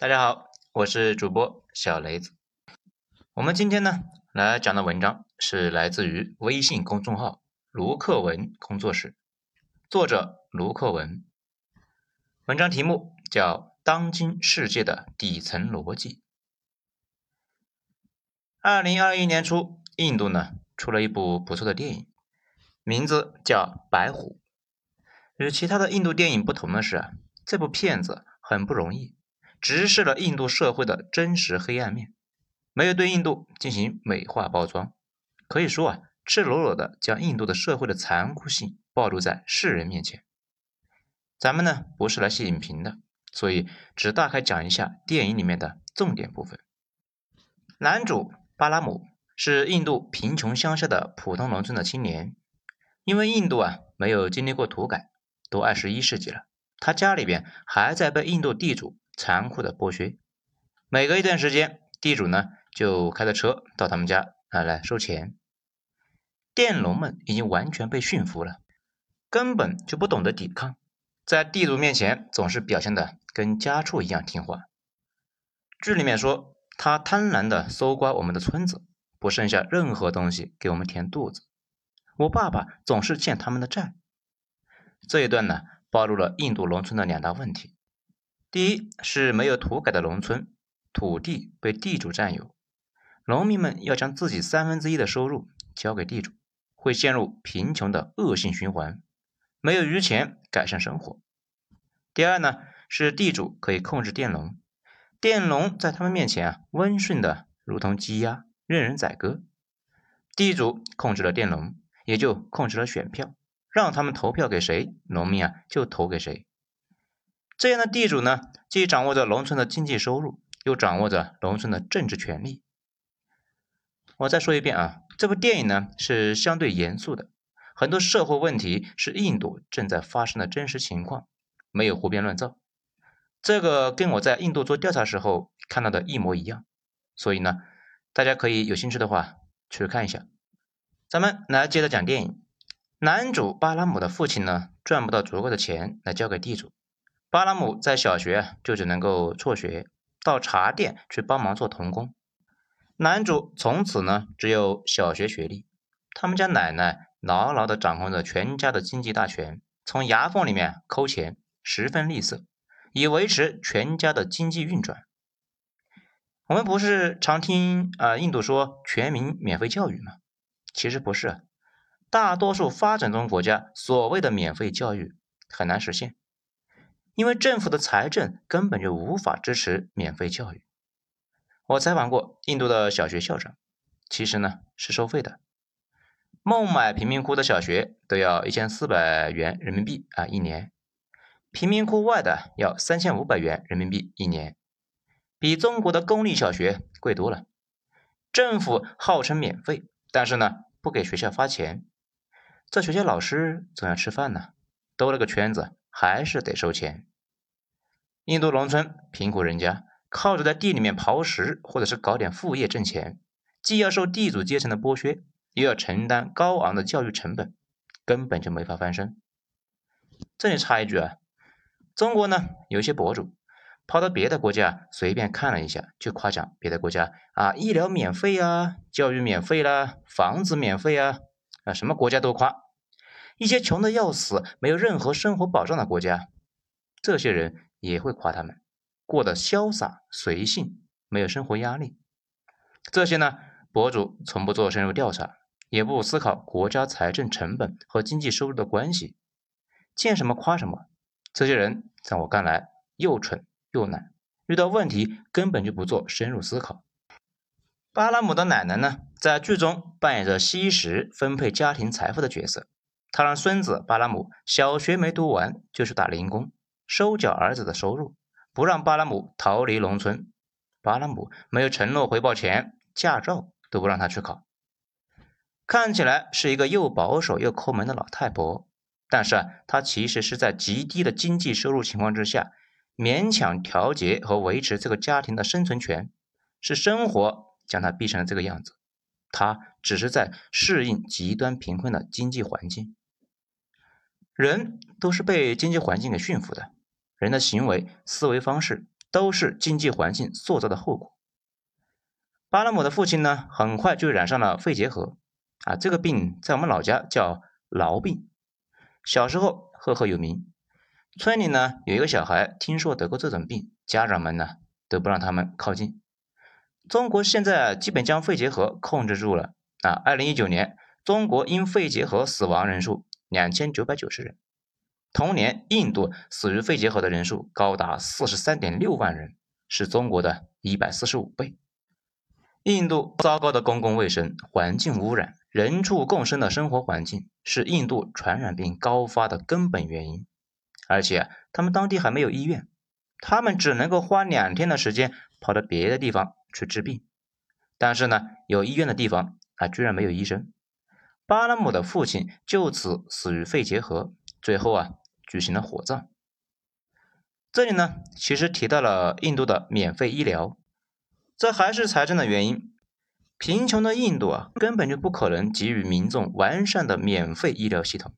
大家好，我是主播小雷子。我们今天呢来讲的文章是来自于微信公众号卢克文工作室，作者卢克文。文章题目叫《当今世界的底层逻辑》。二零二一年初，印度呢出了一部不错的电影，名字叫《白虎》。与其他的印度电影不同的是，这部片子很不容易。直视了印度社会的真实黑暗面，没有对印度进行美化包装，可以说啊，赤裸裸的将印度的社会的残酷性暴露在世人面前。咱们呢不是来写影评的，所以只大概讲一下电影里面的重点部分。男主巴拉姆是印度贫穷乡下的普通农村的青年，因为印度啊没有经历过土改，都二十一世纪了，他家里边还在被印度地主。残酷的剥削，每隔一段时间，地主呢就开着车到他们家啊来收钱。佃农们已经完全被驯服了，根本就不懂得抵抗，在地主面前总是表现的跟家畜一样听话。剧里面说，他贪婪的搜刮我们的村子，不剩下任何东西给我们填肚子。我爸爸总是欠他们的债。这一段呢，暴露了印度农村的两大问题。第一是没有土改的农村，土地被地主占有，农民们要将自己三分之一的收入交给地主，会陷入贫穷的恶性循环，没有余钱改善生活。第二呢是地主可以控制佃农，佃农在他们面前啊温顺的如同鸡鸭，任人宰割。地主控制了佃农，也就控制了选票，让他们投票给谁，农民啊就投给谁。这样的地主呢，既掌握着农村的经济收入，又掌握着农村的政治权利。我再说一遍啊，这部电影呢是相对严肃的，很多社会问题是印度正在发生的真实情况，没有胡编乱造。这个跟我在印度做调查时候看到的一模一样，所以呢，大家可以有兴趣的话去看一下。咱们来接着讲电影。男主巴拉姆的父亲呢，赚不到足够的钱来交给地主。巴拉姆在小学就只能够辍学，到茶店去帮忙做童工。男主从此呢只有小学学历。他们家奶奶牢牢地掌控着全家的经济大权，从牙缝里面抠钱，十分吝啬，以维持全家的经济运转。我们不是常听啊印度说全民免费教育吗？其实不是，大多数发展中国家所谓的免费教育很难实现。因为政府的财政根本就无法支持免费教育。我采访过印度的小学校长，其实呢是收费的。孟买贫民窟的小学都要一千四百元人民币啊一年，贫民窟外的要三千五百元人民币一年，比中国的公立小学贵多了。政府号称免费，但是呢不给学校发钱，这学校老师总要吃饭呢，兜了个圈子还是得收钱。印度农村贫苦人家靠着在地里面刨食，或者是搞点副业挣钱，既要受地主阶层的剥削，又要承担高昂的教育成本，根本就没法翻身。这里插一句啊，中国呢有些博主跑到别的国家随便看了一下，就夸奖别的国家啊，医疗免费啊，教育免费啦，房子免费啊，啊什么国家都夸。一些穷的要死、没有任何生活保障的国家，这些人。也会夸他们过得潇洒随性，没有生活压力。这些呢，博主从不做深入调查，也不思考国家财政成本和经济收入的关系，见什么夸什么。这些人在我看来又蠢又懒，遇到问题根本就不做深入思考。巴拉姆的奶奶呢，在剧中扮演着吸食、分配家庭财富的角色，他让孙子巴拉姆小学没读完就去打零工。收缴儿子的收入，不让巴拉姆逃离农村。巴拉姆没有承诺回报钱，驾照都不让他去考。看起来是一个又保守又抠门的老太婆，但是啊，她其实是在极低的经济收入情况之下，勉强调节和维持这个家庭的生存权。是生活将她逼成了这个样子，她只是在适应极端贫困的经济环境。人都是被经济环境给驯服的。人的行为、思维方式都是经济环境塑造的后果。巴拉姆的父亲呢，很快就染上了肺结核，啊，这个病在我们老家叫痨病。小时候赫赫有名，村里呢有一个小孩听说得过这种病，家长们呢都不让他们靠近。中国现在基本将肺结核控制住了啊。二零一九年，中国因肺结核死亡人数两千九百九十人，同年印度死于肺结核的人数高达四十三点六万人，是中国的一百四十五倍。印度糟糕的公共卫生、环境污染、人畜共生的生活环境是印度传染病高发的根本原因。而且他们当地还没有医院，他们只能够花两天的时间跑到别的地方去治病。但是呢，有医院的地方啊，居然没有医生。巴拉姆的父亲就此死于肺结核，最后啊，举行了火葬。这里呢，其实提到了印度的免费医疗。这还是财政的原因。贫穷的印度啊，根本就不可能给予民众完善的免费医疗系统。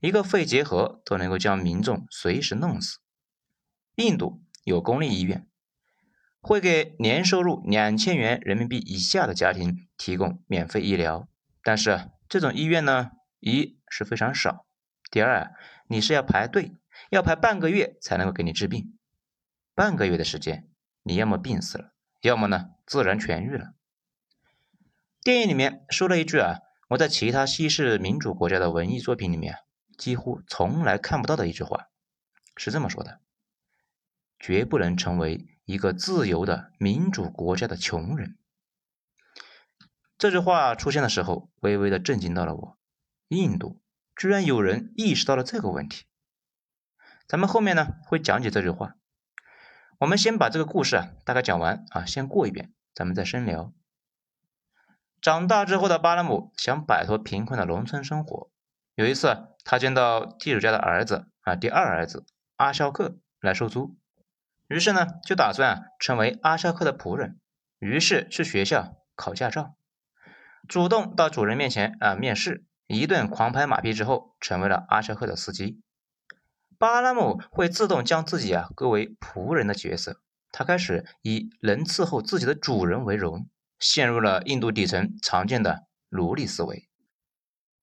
一个肺结核都能够将民众随时弄死。印度有公立医院，会给年收入两千元人民币以下的家庭提供免费医疗。但是这种医院呢，一是非常少，第二你是要排队，要排半个月才能够给你治病。半个月的时间，你要么病死了。要么呢，自然痊愈了。电影里面说了一句啊，我在其他西式民主国家的文艺作品里面几乎从来看不到的一句话，是这么说的：绝不能成为一个自由的民主国家的穷人。这句话出现的时候，微微的震惊到了我。印度居然有人意识到了这个问题。咱们后面呢会讲解这句话。我们先把这个故事啊大概讲完啊，先过一遍，咱们再深聊。长大之后的巴拉姆想摆脱贫困的农村生活。有一次，他见到地主家的儿子啊，第二儿子阿肖克来收租，于是呢就打算成为阿肖克的仆人，于是去学校考驾照，主动到主人面前啊面试，一顿狂拍马屁之后，成为了阿肖克的司机。巴拉姆会自动将自己啊归为仆人的角色，他开始以能伺候自己的主人为荣，陷入了印度底层常见的奴隶思维。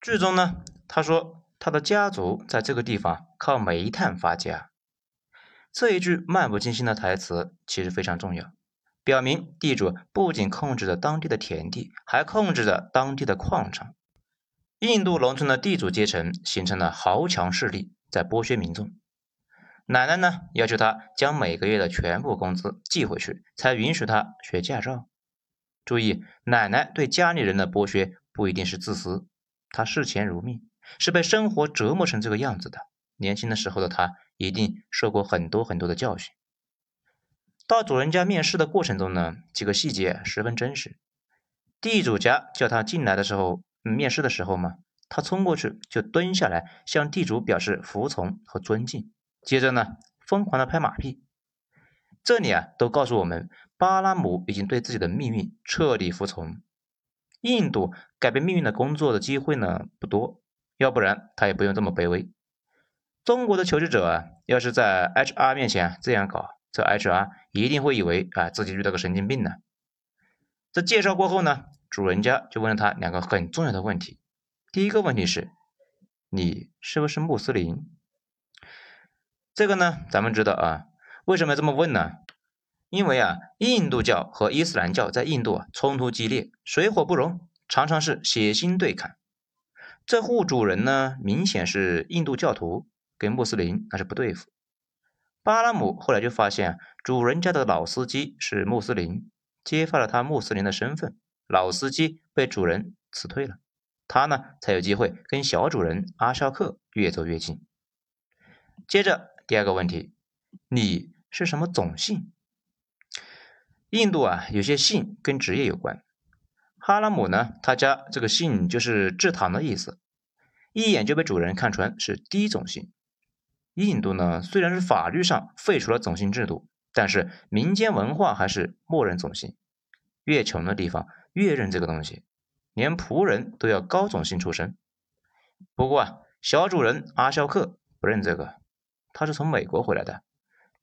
剧中呢，他说他的家族在这个地方靠煤炭发家，这一句漫不经心的台词其实非常重要，表明地主不仅控制着当地的田地，还控制着当地的矿场。印度农村的地主阶层形成了豪强势力。在剥削民众，奶奶呢要求他将每个月的全部工资寄回去，才允许他学驾照。注意，奶奶对家里人的剥削不一定是自私，她视钱如命，是被生活折磨成这个样子的。年轻的时候的她一定受过很多很多的教训。到主人家面试的过程中呢，几个细节十分真实。地主家叫他进来的时候，面试的时候嘛。他冲过去就蹲下来，向地主表示服从和尊敬，接着呢，疯狂的拍马屁。这里啊，都告诉我们，巴拉姆已经对自己的命运彻底服从。印度改变命运的工作的机会呢不多，要不然他也不用这么卑微。中国的求职者啊，要是在 HR 面前这样搞，这 HR 一定会以为啊自己遇到个神经病呢。这介绍过后呢，主人家就问了他两个很重要的问题。第一个问题是，你是不是穆斯林？这个呢，咱们知道啊，为什么要这么问呢？因为啊，印度教和伊斯兰教在印度啊冲突激烈，水火不容，常常是血腥对抗。这户主人呢，明显是印度教徒，跟穆斯林那是不对付。巴拉姆后来就发现，主人家的老司机是穆斯林，揭发了他穆斯林的身份，老司机被主人辞退了。他呢才有机会跟小主人阿肖克越走越近。接着第二个问题，你是什么种姓？印度啊，有些姓跟职业有关。哈拉姆呢，他家这个姓就是制糖的意思，一眼就被主人看穿是低种姓。印度呢，虽然是法律上废除了种姓制度，但是民间文化还是默认种姓，越穷的地方越认这个东西。连仆人都要高种姓出身。不过啊，小主人阿肖克不认这个，他是从美国回来的，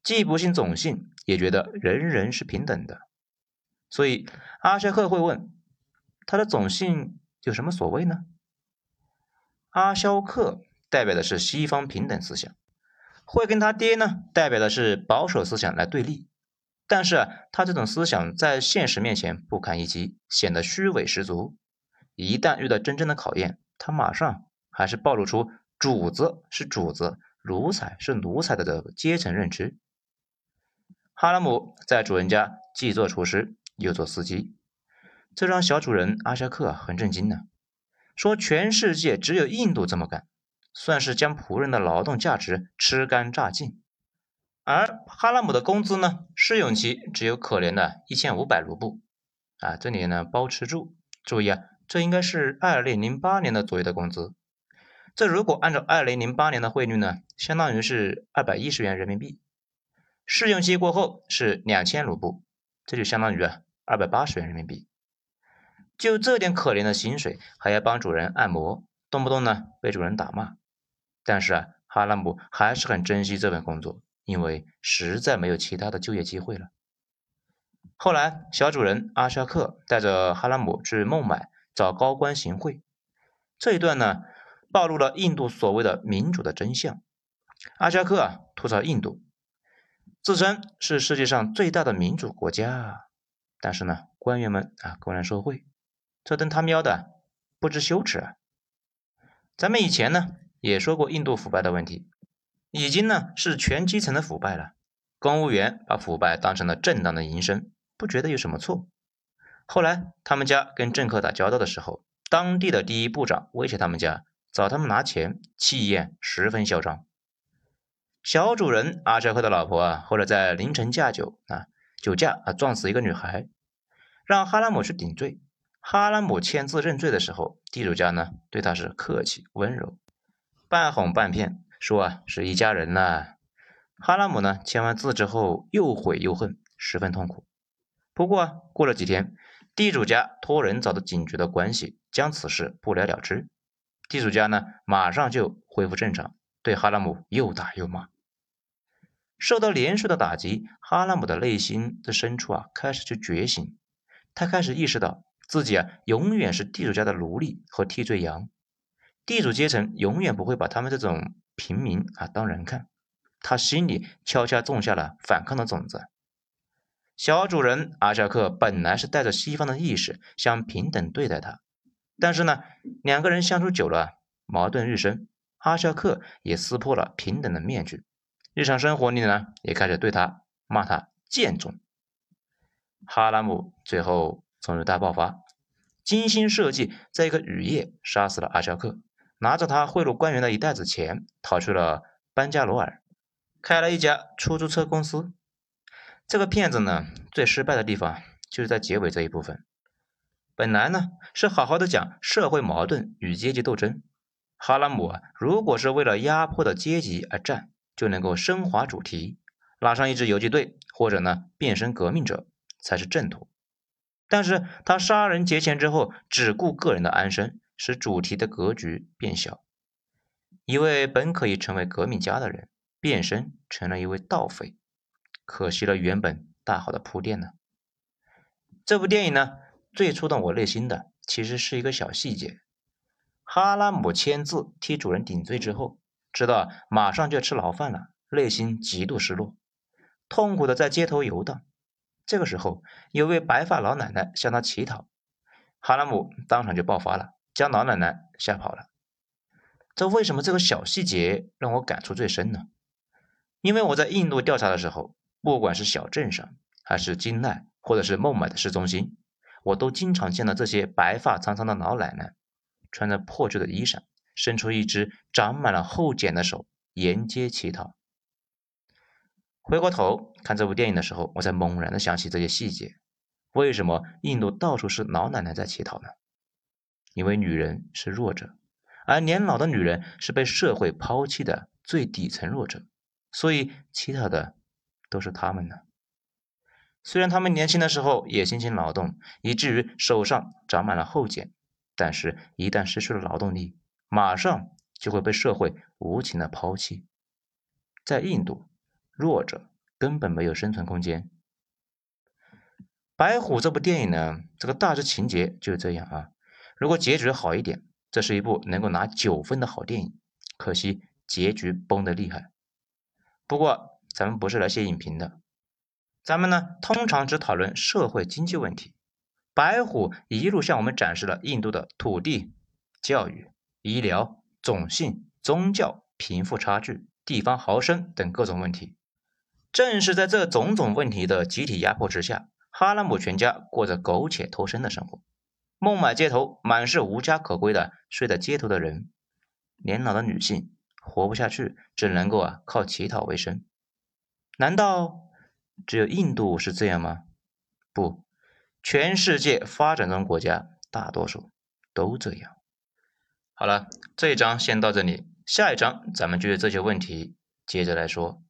既不信种姓，也觉得人人是平等的。所以阿肖克会问，他的种姓有什么所谓呢？阿肖克代表的是西方平等思想，会跟他爹呢代表的是保守思想来对立。但是他这种思想在现实面前不堪一击，显得虚伪十足。一旦遇到真正的考验，他马上还是暴露出主子是主子，奴才是奴才的这个阶层认知。哈拉姆在主人家既做厨师又做司机，这让小主人阿夏克很震惊呢。说全世界只有印度这么干，算是将仆人的劳动价值吃干榨尽。而哈拉姆的工资呢，试用期只有可怜的一千五百卢布，啊，这里呢包吃住。注意啊，这应该是二零零八年的左右的工资。这如果按照二零零八年的汇率呢，相当于是二百一十元人民币。试用期过后是两千卢布，这就相当于啊二百八十元人民币。就这点可怜的薪水，还要帮主人按摩，动不动呢被主人打骂。但是啊，哈拉姆还是很珍惜这份工作。因为实在没有其他的就业机会了。后来，小主人阿沙克带着哈拉姆去孟买找高官行贿，这一段呢，暴露了印度所谓的民主的真相。阿沙克啊，吐槽印度，自称是世界上最大的民主国家，但是呢，官员们啊，公然受贿，这顿他喵的不知羞耻啊！咱们以前呢，也说过印度腐败的问题。已经呢是全基层的腐败了，公务员把腐败当成了正当的营生，不觉得有什么错。后来他们家跟政客打交道的时候，当地的第一部长威胁他们家找他们拿钱，气焰十分嚣张。小主人阿扎克的老婆啊，后来在凌晨驾酒啊，酒驾啊撞死一个女孩，让哈拉姆去顶罪。哈拉姆签字认罪的时候，地主家呢对他是客气温柔，半哄半骗。说啊，是一家人呐。哈拉姆呢，签完字之后又悔又恨，十分痛苦。不过啊，过了几天，地主家托人找到警局的关系，将此事不了了之。地主家呢，马上就恢复正常，对哈拉姆又打又骂。受到连续的打击，哈拉姆的内心的深处啊，开始去觉醒。他开始意识到自己啊，永远是地主家的奴隶和替罪羊。地主阶层永远不会把他们这种。平民啊，当人看，他心里悄悄种下了反抗的种子。小主人阿肖克本来是带着西方的意识，想平等对待他，但是呢，两个人相处久了，矛盾日深，阿肖克也撕破了平等的面具，日常生活里呢，也开始对他骂他贱种。哈拉姆最后终于大爆发，精心设计，在一个雨夜杀死了阿肖克。拿着他贿赂官员的一袋子钱，逃去了班加罗尔，开了一家出租车公司。这个骗子呢，最失败的地方就是在结尾这一部分。本来呢是好好的讲社会矛盾与阶级斗争，哈拉姆啊，如果是为了压迫的阶级而战，就能够升华主题，拉上一支游击队，或者呢变身革命者才是正途。但是他杀人劫钱之后，只顾个人的安生。使主题的格局变小，一位本可以成为革命家的人，变身成了一位盗匪，可惜了原本大好的铺垫呢。这部电影呢，最触动我内心的其实是一个小细节：哈拉姆签字替主人顶罪之后，知道马上就要吃牢饭了，内心极度失落，痛苦的在街头游荡。这个时候，有位白发老奶奶向他乞讨，哈拉姆当场就爆发了。将老奶奶吓跑了，这为什么这个小细节让我感触最深呢？因为我在印度调查的时候，不管是小镇上，还是金奈，或者是孟买的市中心，我都经常见到这些白发苍苍的老奶奶，穿着破旧的衣裳，伸出一只长满了厚茧的手，沿街乞讨。回过头看这部电影的时候，我才猛然的想起这些细节：为什么印度到处是老奶奶在乞讨呢？因为女人是弱者，而年老的女人是被社会抛弃的最底层弱者，所以乞讨的都是他们呢。虽然他们年轻的时候也辛勤劳动，以至于手上长满了厚茧，但是一旦失去了劳动力，马上就会被社会无情的抛弃。在印度，弱者根本没有生存空间。白虎这部电影呢，这个大致情节就是这样啊。如果结局好一点，这是一部能够拿九分的好电影。可惜结局崩得厉害。不过咱们不是来写影评的，咱们呢通常只讨论社会经济问题。白虎一路向我们展示了印度的土地、教育、医疗、种姓、宗教、贫富差距、地方豪绅等各种问题。正是在这种种问题的集体压迫之下。哈拉姆全家过着苟且偷生的生活，孟买街头满是无家可归的睡在街头的人，年老的女性活不下去，只能够啊靠乞讨为生。难道只有印度是这样吗？不，全世界发展中国家大多数都这样。好了，这一章先到这里，下一章咱们就这些问题接着来说。